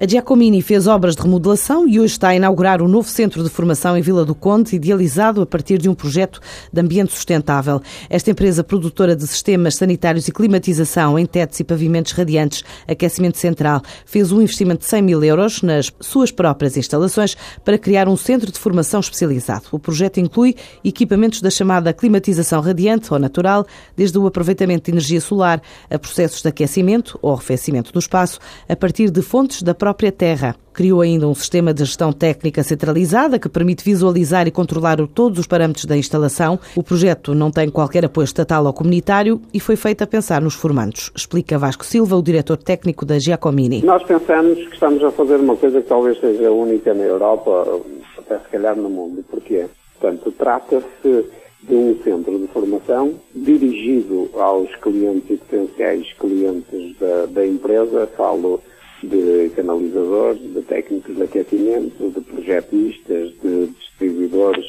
A Giacomini fez obras de remodelação e hoje está a inaugurar um novo centro de formação em Vila do Conde, idealizado a partir de um projeto de ambiente sustentável. Esta empresa produtora de sistemas sanitários e climatização em tetos e pavimentos radiantes, aquecimento central, fez um investimento de 100 mil euros nas suas próprias instalações para criar um centro de formação especializado. O projeto inclui equipamentos da chamada climatização radiante ou natural, desde o aproveitamento de energia solar a processos de aquecimento ou arrefecimento do espaço, a partir de fontes da própria própria terra. Criou ainda um sistema de gestão técnica centralizada que permite visualizar e controlar todos os parâmetros da instalação. O projeto não tem qualquer apoio estatal ou comunitário e foi feito a pensar nos formandos, explica Vasco Silva, o diretor técnico da Giacomini. Nós pensamos que estamos a fazer uma coisa que talvez seja única na Europa, até se calhar no mundo. Porquê? Portanto, trata-se de um centro de formação dirigido aos clientes e potenciais clientes da, da empresa. Falo de canalizadores, de técnicos de aquecimento, de projetistas, de distribuidores,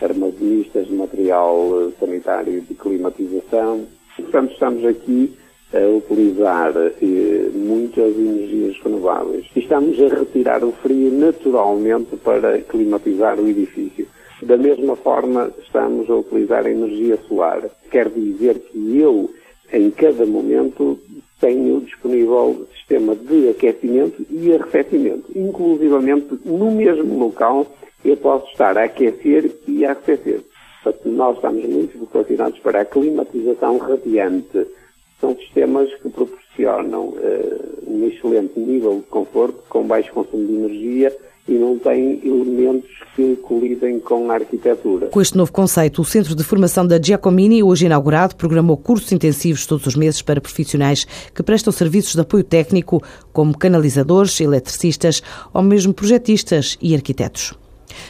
armazenistas de material sanitário de climatização. Portanto, estamos aqui a utilizar eh, muitas energias renováveis. E estamos a retirar o frio naturalmente para climatizar o edifício. Da mesma forma, estamos a utilizar a energia solar. Quer dizer que eu, em cada momento, tenho disponível sistema de aquecimento e arrefecimento. Inclusivamente, no mesmo local, eu posso estar a aquecer e a arrefecer. Portanto, nós estamos muito vocacionados para a climatização radiante. São sistemas que proporcionam uh, um excelente nível de conforto, com baixo consumo de energia e não têm elementos que colidem com a arquitetura. Com este novo conceito, o Centro de Formação da Giacomini, hoje inaugurado, programou cursos intensivos todos os meses para profissionais que prestam serviços de apoio técnico, como canalizadores, eletricistas ou mesmo projetistas e arquitetos.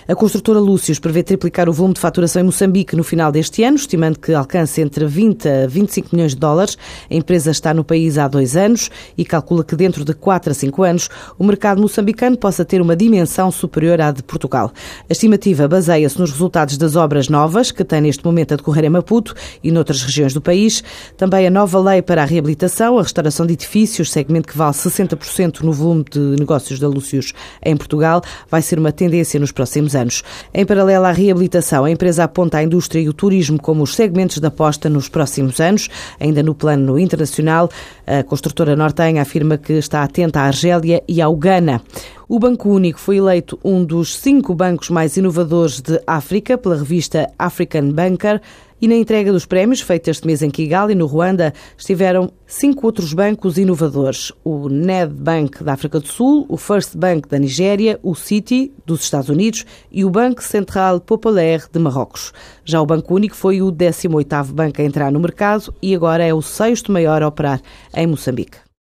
A construtora Lúcius prevê triplicar o volume de faturação em Moçambique no final deste ano, estimando que alcance entre 20 a 25 milhões de dólares. A empresa está no país há dois anos e calcula que dentro de 4 a 5 anos o mercado moçambicano possa ter uma dimensão superior à de Portugal. A estimativa baseia-se nos resultados das obras novas que tem neste momento a decorrer em Maputo e noutras regiões do país. Também a nova lei para a reabilitação, a restauração de edifícios, segmento que vale 60% no volume de negócios da Lúcius em Portugal, vai ser uma tendência nos próximos próximos anos. Em paralelo à reabilitação, a empresa aponta a indústria e o turismo como os segmentos de aposta nos próximos anos. Ainda no plano internacional, a construtora nortenha afirma que está atenta à Argélia e ao Ghana. O Banco Único foi eleito um dos cinco bancos mais inovadores de África pela revista African Banker. E na entrega dos prémios, feita este mês em Kigali, no Ruanda, estiveram cinco outros bancos inovadores: o Ned Bank da África do Sul, o First Bank da Nigéria, o Citi dos Estados Unidos e o Banco Central Populaire de Marrocos. Já o Banco Único foi o 18º banco a entrar no mercado e agora é o sexto maior a operar em Moçambique.